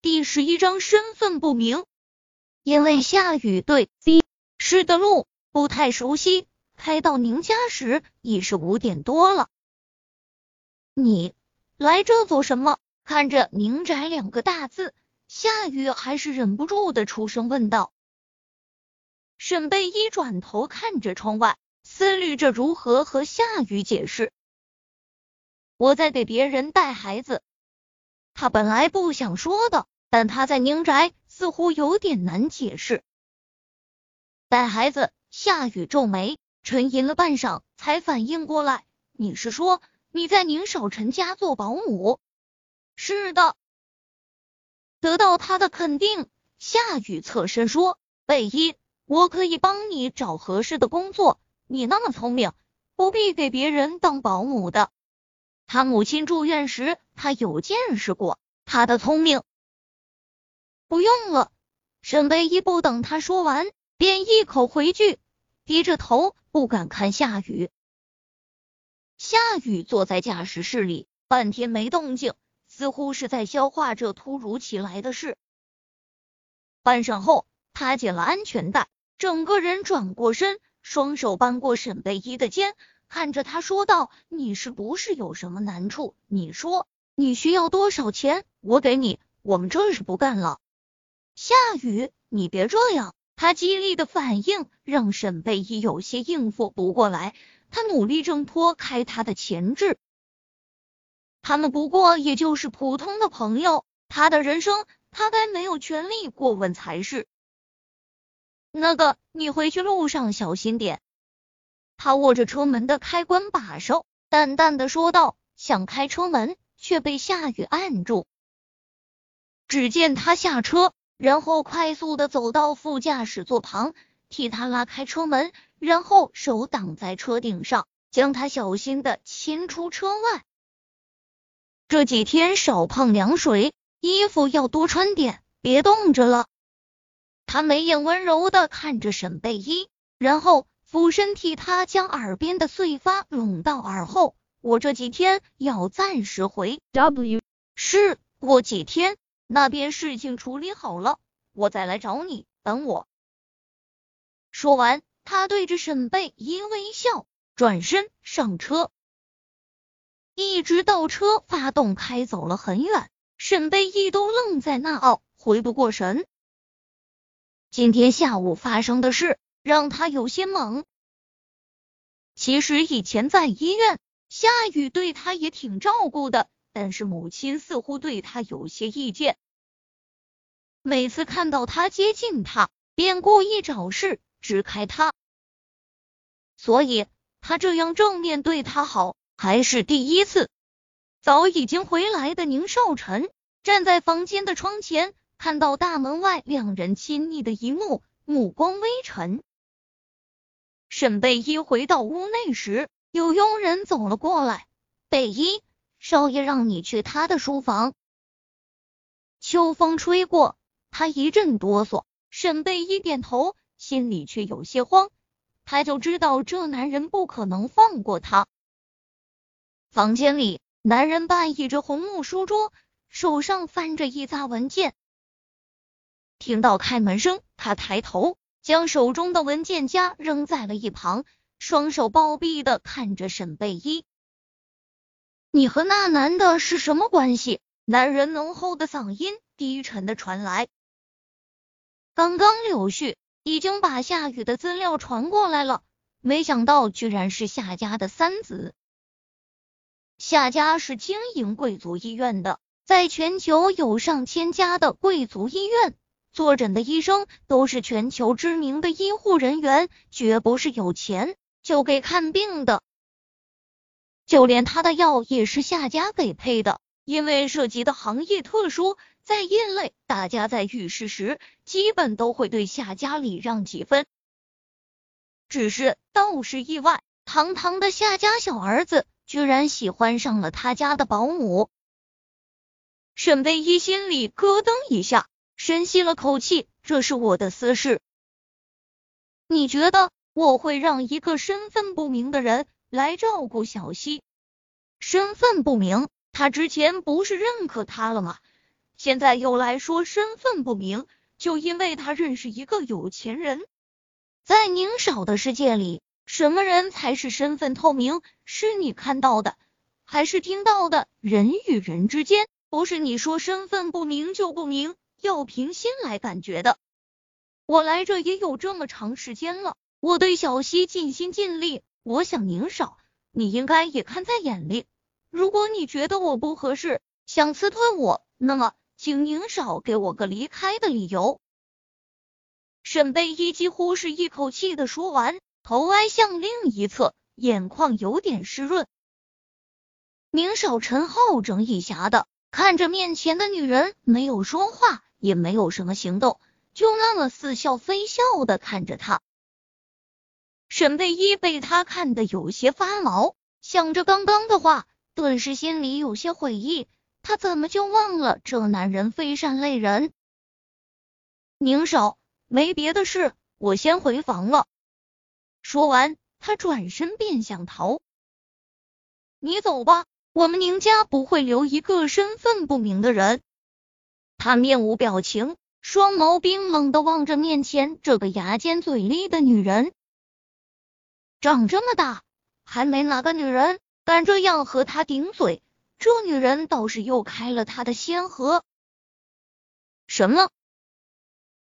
第十一章身份不明。因为夏雨对 C 市的路不太熟悉，开到宁家时已是五点多了。你来这做什么？看着“宁宅”两个大字，夏雨还是忍不住的出声问道。沈贝依转头看着窗外，思虑着如何和夏雨解释。我在给别人带孩子。他本来不想说的，但他在宁宅似乎有点难解释。带孩子，夏雨皱眉，沉吟了半晌，才反应过来：“你是说你在宁少臣家做保姆？”“是的。”得到他的肯定，夏雨侧身说：“贝依，我可以帮你找合适的工作。你那么聪明，不必给别人当保姆的。”他母亲住院时，他有见识过他的聪明。不用了，沈贝依不等他说完，便一口回拒，低着头不敢看夏雨。夏雨坐在驾驶室里，半天没动静，似乎是在消化这突如其来的事。半晌后，他解了安全带，整个人转过身，双手扳过沈贝依的肩。看着他说道：“你是不是有什么难处？你说你需要多少钱，我给你。我们这是不干了。”夏雨，你别这样。他激烈的反应让沈贝依有些应付不过来，他努力挣脱开他的钳制。他们不过也就是普通的朋友，他的人生他该没有权利过问才是。那个，你回去路上小心点。他握着车门的开关把手，淡淡的说道：“想开车门，却被夏雨按住。”只见他下车，然后快速的走到副驾驶座旁，替他拉开车门，然后手挡在车顶上，将他小心的牵出车外。这几天少碰凉水，衣服要多穿点，别冻着了。他眉眼温柔的看着沈贝依，然后。俯身替他将耳边的碎发拢到耳后。我这几天要暂时回 W 市，过几天那边事情处理好了，我再来找你。等我。说完，他对着沈贝一微笑，转身上车。一直到车发动开走了很远，沈贝一都愣在那，哦，回不过神。今天下午发生的事。让他有些懵。其实以前在医院，夏雨对他也挺照顾的，但是母亲似乎对他有些意见，每次看到他接近他，便故意找事支开他，所以他这样正面对他好还是第一次。早已经回来的宁少臣站在房间的窗前，看到大门外两人亲昵的一幕，目光微沉。沈贝依回到屋内时，有佣人走了过来。贝依，少爷让你去他的书房。秋风吹过，他一阵哆嗦。沈贝依点头，心里却有些慌。他就知道这男人不可能放过他。房间里，男人半倚着红木书桌，手上翻着一沓文件。听到开门声，他抬头。将手中的文件夹扔在了一旁，双手抱臂的看着沈贝依。你和那男的是什么关系？男人浓厚的嗓音低沉的传来。刚刚柳絮已经把夏雨的资料传过来了，没想到居然是夏家的三子。夏家是经营贵族医院的，在全球有上千家的贵族医院。坐诊的医生都是全球知名的医护人员，绝不是有钱就给看病的。就连他的药也是夏家给配的，因为涉及的行业特殊，在业内大家在遇事时，基本都会对夏家礼让几分。只是倒是意外，堂堂的夏家小儿子居然喜欢上了他家的保姆。沈贝依心里咯噔一下。深吸了口气，这是我的私事。你觉得我会让一个身份不明的人来照顾小溪？身份不明，他之前不是认可他了吗？现在又来说身份不明，就因为他认识一个有钱人。在宁少的世界里，什么人才是身份透明？是你看到的，还是听到的？人与人之间，不是你说身份不明就不明，要凭心来感觉的。我来这也有这么长时间了，我对小溪尽心尽力，我想宁少，你应该也看在眼里。如果你觉得我不合适，想辞退我，那么请宁少给我个离开的理由。沈贝依几乎是一口气的说完，头歪向另一侧，眼眶有点湿润。宁少陈浩整以暇的看着面前的女人，没有说话，也没有什么行动。就那么似笑非笑的看着他，沈贝依被他看得有些发毛，想着刚刚的话，顿时心里有些悔意。他怎么就忘了这男人非善类人？宁少，没别的事，我先回房了。说完，他转身便想逃。你走吧，我们宁家不会留一个身份不明的人。他面无表情。双眸冰冷的望着面前这个牙尖嘴利的女人，长这么大还没哪个女人敢这样和他顶嘴，这女人倒是又开了他的先河。什么？